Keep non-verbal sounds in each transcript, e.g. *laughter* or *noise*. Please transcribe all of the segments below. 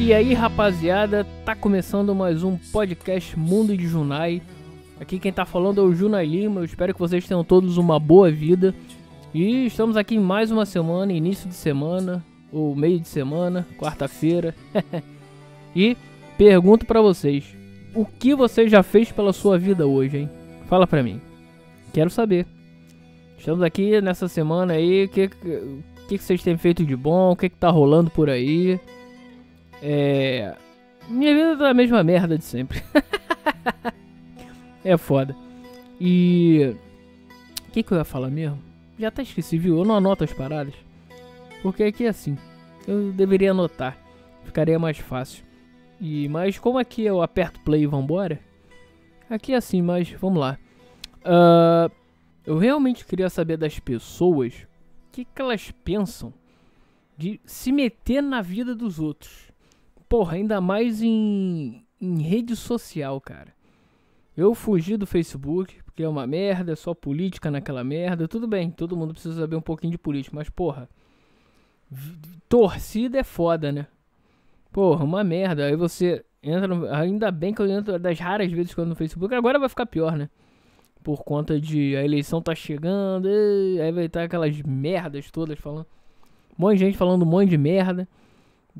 E aí, rapaziada, tá começando mais um podcast Mundo de Junai. Aqui quem tá falando é o Junai Lima. Eu espero que vocês tenham todos uma boa vida. E estamos aqui mais uma semana, início de semana, ou meio de semana, quarta-feira. *laughs* e pergunto para vocês: o que você já fez pela sua vida hoje, hein? Fala pra mim. Quero saber. Estamos aqui nessa semana aí. O que, que, que vocês têm feito de bom? O que, que tá rolando por aí? É. Minha vida tá a mesma merda de sempre. *laughs* é foda. E. O que, que eu ia falar mesmo? Já até esqueci, viu? Eu não anoto as paradas. Porque aqui é assim. Eu deveria anotar. Ficaria mais fácil. E Mas como aqui eu aperto play e vambora. Aqui é assim, mas vamos lá. Uh, eu realmente queria saber das pessoas o que, que elas pensam de se meter na vida dos outros. Porra, ainda mais em, em rede social, cara. Eu fugi do Facebook, porque é uma merda, é só política naquela merda. Tudo bem, todo mundo precisa saber um pouquinho de política, mas porra. Torcida é foda, né? Porra, uma merda. Aí você entra no, Ainda bem que eu entro das raras vezes que eu entro no Facebook. Agora vai ficar pior, né? Por conta de a eleição tá chegando. Aí vai estar aquelas merdas todas falando. Um monte de gente falando um monte de merda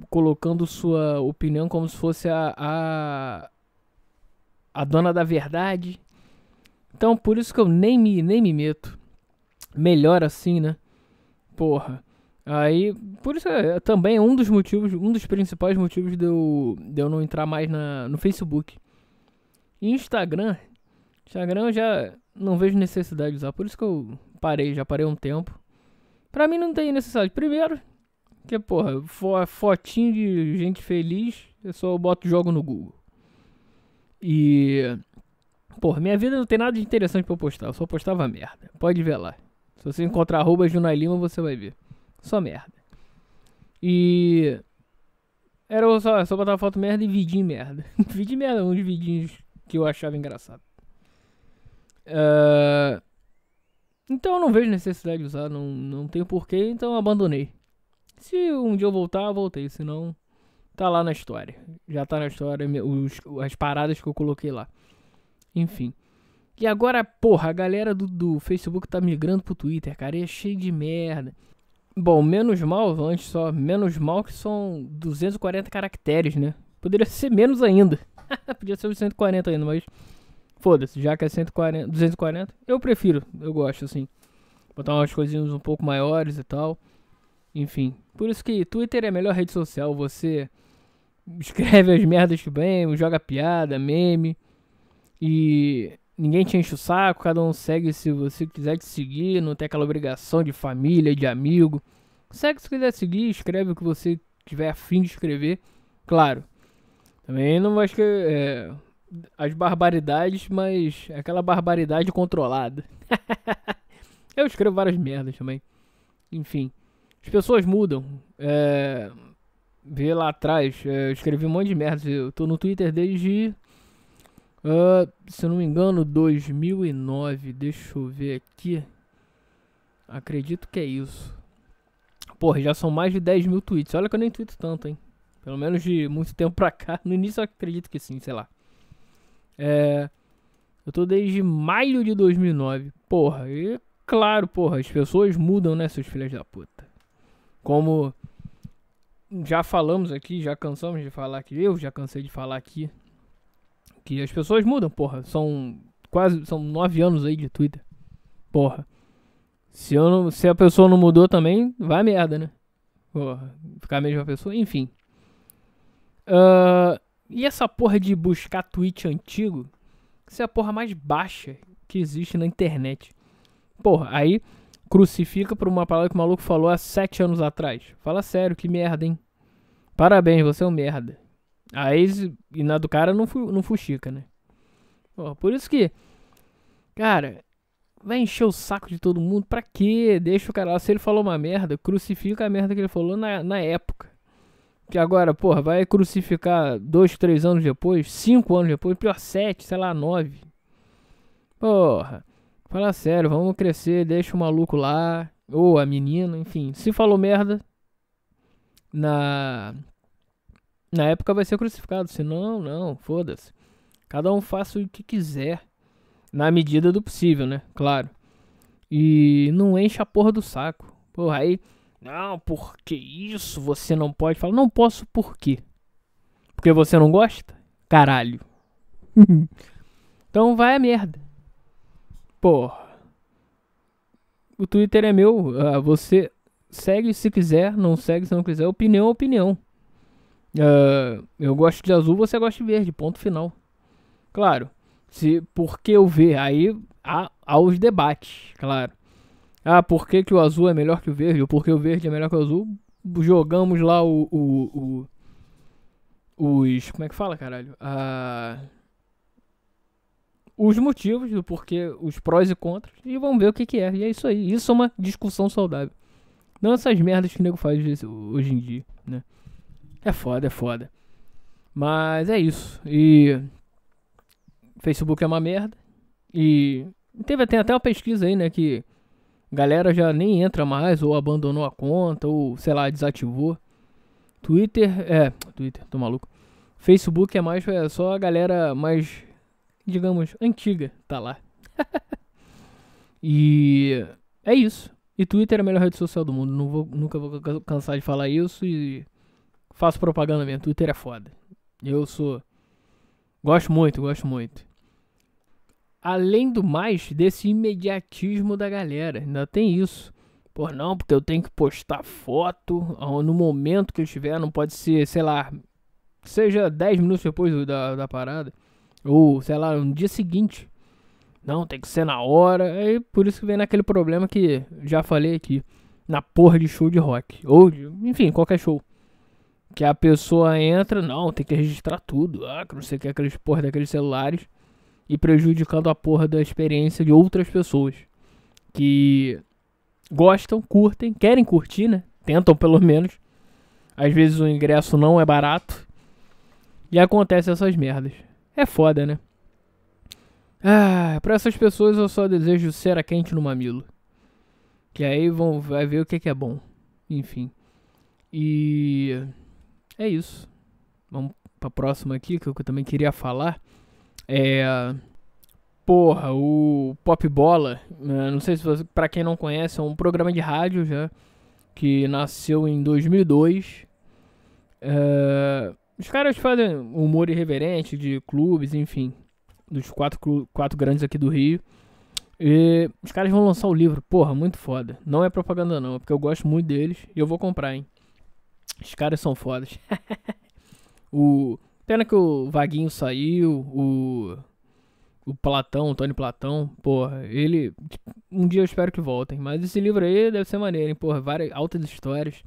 colocando sua opinião como se fosse a, a, a dona da verdade. Então, por isso que eu nem me, nem me meto. Melhor assim, né? Porra. Aí, por isso é, também um dos motivos, um dos principais motivos de eu, de eu não entrar mais na, no Facebook. Instagram, Instagram eu já não vejo necessidade de usar, por isso que eu parei, já parei um tempo. Pra mim não tem necessidade. Primeiro, que, porra, fo fotinho de gente feliz, eu só boto jogo no Google. E. Porra, minha vida não tem nada de interessante pra eu postar, eu só postava merda. Pode ver lá. Se você encontrar arroba Junai Lima, você vai ver. Só merda. E. Era só, só botar foto merda e vidinho merda. *laughs* vidinho merda, uns vidinhos que eu achava engraçado. Uh, então eu não vejo necessidade de usar, não, não tenho porquê, então abandonei. Se um dia eu voltar, eu voltei. Senão, tá lá na história. Já tá na história os, as paradas que eu coloquei lá. Enfim. E agora, porra, a galera do, do Facebook tá migrando pro Twitter, cara. E é cheio de merda. Bom, menos mal, antes só, menos mal que são 240 caracteres, né? Poderia ser menos ainda. *laughs* Podia ser os 140 ainda, mas foda-se, já que é 140, 240, eu prefiro, eu gosto assim. Botar umas coisinhas um pouco maiores e tal. Enfim, por isso que Twitter é a melhor rede social. Você escreve as merdas que bem, joga piada, meme. E ninguém te enche o saco, cada um segue se você quiser te seguir, não tem aquela obrigação de família, de amigo. Segue se quiser seguir, escreve o que você tiver afim de escrever. Claro. Também não vai escrever é, as barbaridades, mas aquela barbaridade controlada. *laughs* Eu escrevo várias merdas também. Enfim. As pessoas mudam. É, vê lá atrás, é, eu escrevi um monte de merda. Eu tô no Twitter desde, uh, se eu não me engano, 2009. Deixa eu ver aqui. Acredito que é isso. Porra, já são mais de 10 mil tweets. Olha que eu nem tweeto tanto, hein. Pelo menos de muito tempo pra cá. *laughs* No início eu acredito que sim, sei lá. É. Eu tô desde maio de 2009. Porra, e claro, porra, as pessoas mudam, né, seus filhos da puta. Como já falamos aqui, já cansamos de falar aqui, eu já cansei de falar aqui, que as pessoas mudam, porra. São quase, são nove anos aí de Twitter. Porra. Se, eu não, se a pessoa não mudou também, vai merda, né? Porra, ficar a mesma pessoa, enfim. Uh, e essa porra de buscar tweet antigo, isso é a porra mais baixa que existe na internet. Porra, aí crucifica por uma palavra que o maluco falou há sete anos atrás. Fala sério, que merda, hein? Parabéns, você é um merda. A ex e na do cara não, fu não fuxica, né? Pô, por isso que, cara, vai encher o saco de todo mundo. Pra quê? Deixa o cara lá. Se ele falou uma merda, crucifica a merda que ele falou na, na época. Que agora, porra, vai crucificar dois, três anos depois, cinco anos depois, pior sete, sei lá, nove. Porra. Fala sério, vamos crescer, deixa o maluco lá. Ou a menina, enfim. Se falou merda na. na época vai ser crucificado. Se não, não, foda-se. Cada um faça o que quiser. Na medida do possível, né? Claro. E não enche a porra do saco. Porra, aí. Não, porque isso você não pode falar. Não posso por quê? Porque você não gosta? Caralho. *laughs* então vai a merda. Porra. O Twitter é meu. Uh, você segue se quiser, não segue se não quiser. Opinião é opinião. Uh, eu gosto de azul, você gosta de verde. Ponto final. Claro. Se porque eu ver, aí há, há os debates, claro. Ah, por que, que o azul é melhor que o verde? Ou por que o verde é melhor que o azul? Jogamos lá o. o, o os. Como é que fala, caralho? Ah, os motivos do porquê, os prós e contras, e vamos ver o que, que é. E é isso aí. Isso é uma discussão saudável. Não essas merdas que o nego faz hoje em dia, né? É foda, é foda. Mas é isso. E. Facebook é uma merda. E. Teve até, até uma pesquisa aí, né? Que galera já nem entra mais, ou abandonou a conta, ou sei lá, desativou. Twitter, é, Twitter, tô maluco. Facebook é mais, é só a galera mais, digamos, antiga, tá lá. *laughs* e é isso. E Twitter é a melhor rede social do mundo. Não vou, nunca vou cansar de falar isso e faço propaganda mesmo. Twitter é foda. Eu sou. Gosto muito, gosto muito além do mais, desse imediatismo da galera. Ainda tem isso. Por não, porque eu tenho que postar foto no momento que eu estiver. Não pode ser, sei lá, seja 10 minutos depois da, da parada. Ou, sei lá, no dia seguinte. Não, tem que ser na hora. É por isso que vem naquele problema que já falei aqui. Na porra de show de rock. Ou, de, enfim, qualquer show. Que a pessoa entra, não, tem que registrar tudo. Ah, que não sei o que, aqueles porra daqueles celulares e prejudicando a porra da experiência de outras pessoas que gostam, curtem, querem curtir, né? Tentam pelo menos. Às vezes o ingresso não é barato e acontece essas merdas. É foda, né? Ah, pra essas pessoas eu só desejo cera quente no mamilo. Que aí vão vai ver o que, que é bom. Enfim. E é isso. Vamos pra próxima aqui que eu também queria falar. É. Porra, o Pop Bola, né, não sei se você, pra quem não conhece, é um programa de rádio já, que nasceu em 2002. É, os caras fazem humor irreverente de clubes, enfim, dos quatro, quatro grandes aqui do Rio. E os caras vão lançar o livro, porra, muito foda. Não é propaganda não, é porque eu gosto muito deles e eu vou comprar, hein. Os caras são fodas. *laughs* o Pena que o Vaguinho saiu, o. O Platão, o Tony Platão, porra, ele. Um dia eu espero que voltem. Mas esse livro aí deve ser maneiro, hein? Porra, várias altas histórias.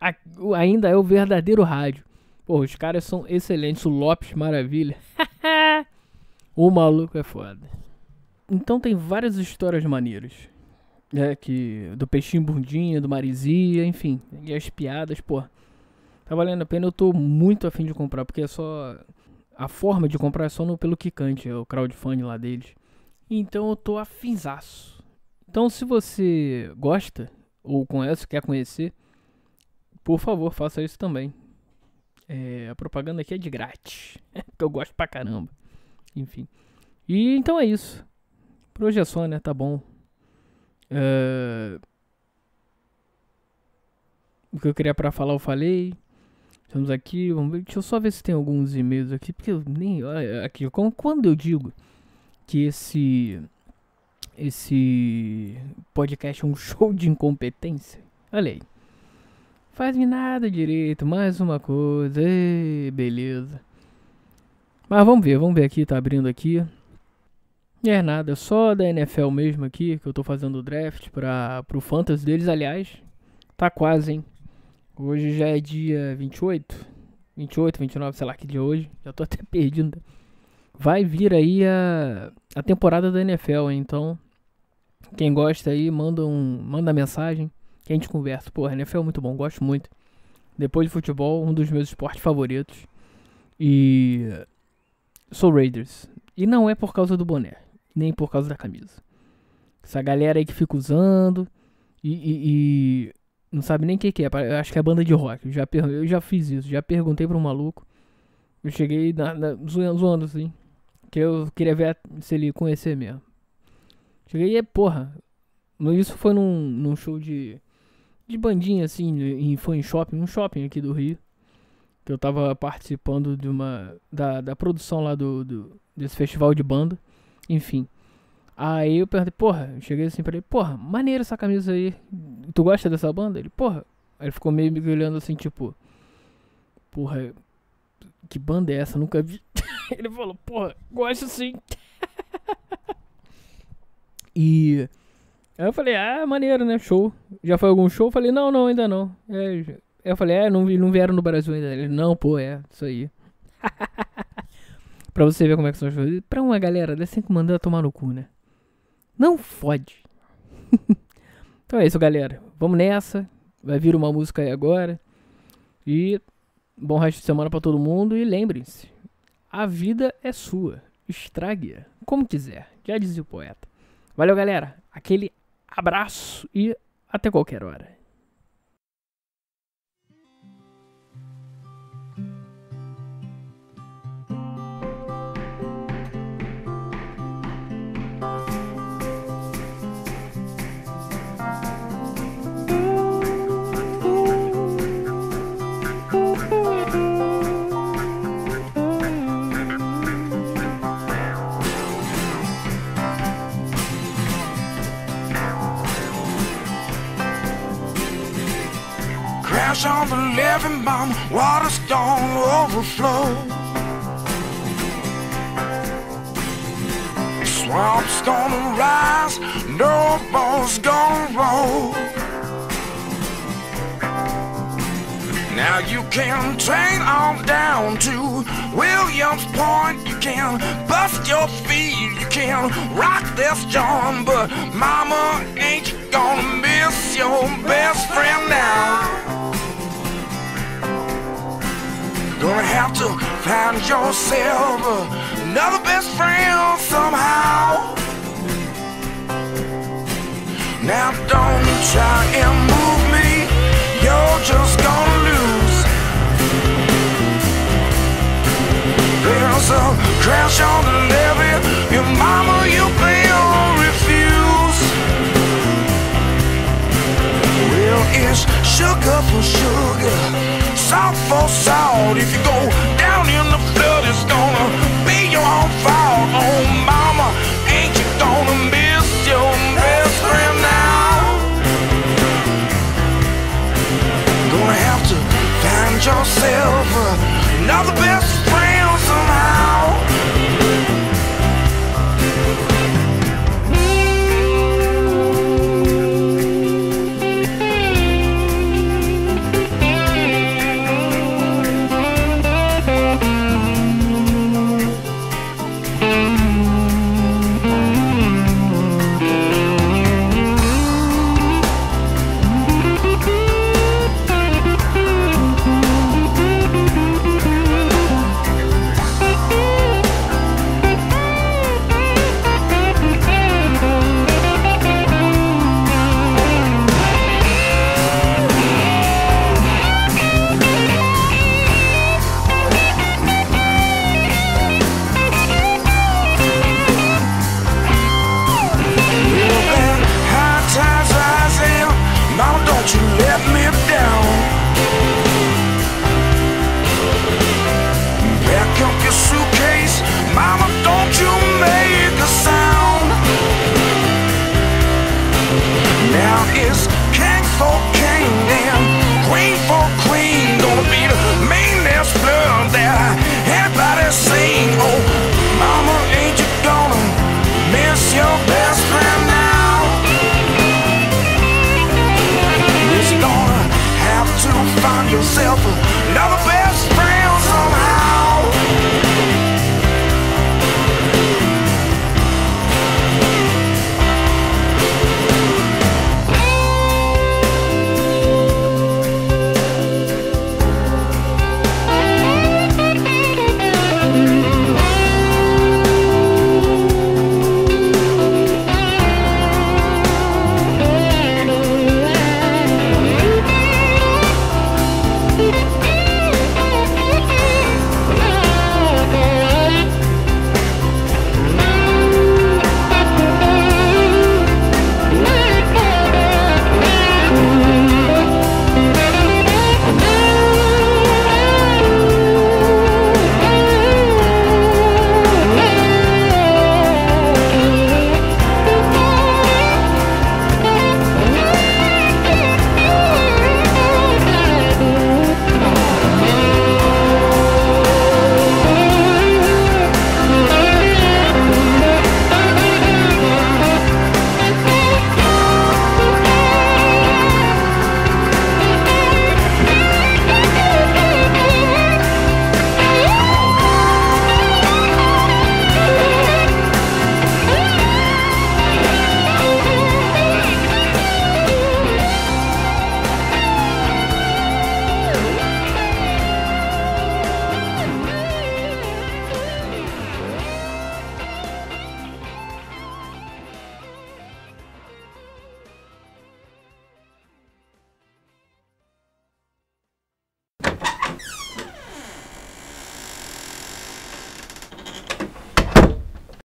A, ainda é o verdadeiro rádio. Porra, os caras são excelentes. O Lopes, maravilha. *laughs* o maluco é foda. Então tem várias histórias maneiras. É, que. Do peixinho bundinha, do Marizia, enfim. E as piadas, porra. Tá valendo a pena, eu tô muito afim de comprar, porque é só. A forma de comprar é só no pelo Kikante, é o crowdfunding lá deles. Então eu tô afinzaço. Então se você gosta, ou conhece, quer conhecer, por favor, faça isso também. É, a propaganda aqui é de grátis. *laughs* que eu gosto pra caramba. Enfim. E então é isso. Por hoje é só, né? Tá bom. É... O que eu queria para falar eu falei. Estamos aqui, vamos ver. Deixa eu só ver se tem alguns e-mails aqui, porque eu nem. Aqui, quando eu digo que esse. Esse podcast é um *laughs* show de incompetência. Olha aí. Faz-me nada direito, mais uma coisa. Ei, beleza. Mas vamos ver, vamos ver aqui, tá abrindo aqui. É nada, só da NFL mesmo aqui, que eu tô fazendo o draft para pro fantasy deles, aliás. Tá quase, hein? Hoje já é dia 28, 28, 29, sei lá que dia é hoje. Já tô até *laughs* perdido. Vai vir aí a, a temporada da NFL, hein? então quem gosta aí, manda um, manda mensagem que a gente conversa. Pô, a NFL é muito bom, gosto muito. Depois de futebol, um dos meus esportes favoritos. E sou Raiders. E não é por causa do boné, nem por causa da camisa. Essa galera aí que fica usando e, e, e não sabe nem o que, que é. Eu acho que é banda de rock. Eu já, eu já fiz isso. Já perguntei pro maluco. Eu cheguei na, na, zoando, zoando assim. Que eu queria ver se ele conhecer mesmo. Cheguei e, porra. Isso foi num, num show de. De bandinha, assim. E foi em shopping. Um shopping aqui do Rio. Que eu tava participando de uma. Da, da produção lá do, do. Desse festival de banda. Enfim. Aí eu perguntei, porra, eu cheguei assim pra ele, porra, maneiro essa camisa aí. Tu gosta dessa banda? Ele, porra. Aí ele ficou meio me olhando assim, tipo. Porra, que banda é essa? Nunca vi. *laughs* ele falou, porra, gosto sim. *laughs* e. Aí eu falei, ah, maneiro, né? Show. Já foi algum show? Eu falei, não, não, ainda não. É, eu falei, é, não, não vieram no Brasil ainda. Ele, não, pô, é, isso aí. *laughs* pra você ver como é que são as coisas. Pra uma galera dessa que mandar tomar no cu, né? Não fode. *laughs* então é isso, galera. Vamos nessa. Vai vir uma música aí agora. E bom resto de semana para todo mundo. E lembrem-se: a vida é sua. Estrague-a como quiser. Já dizia o poeta. Valeu, galera. Aquele abraço e até qualquer hora. Crash on the living bomb, water's gonna overflow. Swamp's gonna rise, no boat's gonna roll. Now you can train on down to Williams Point. You can bust your feet, you can rock this joint, but mama ain't gonna miss your best friend now. Gonna have to find yourself another best friend somehow. Now don't try and move me, you're just gonna lose. There's a crash on the levee, your mama you sugar for sugar salt for salt. If you go down in the flood, it's gonna be your own fault. Oh, mama, ain't you gonna miss your best friend now? Gonna have to find yourself another best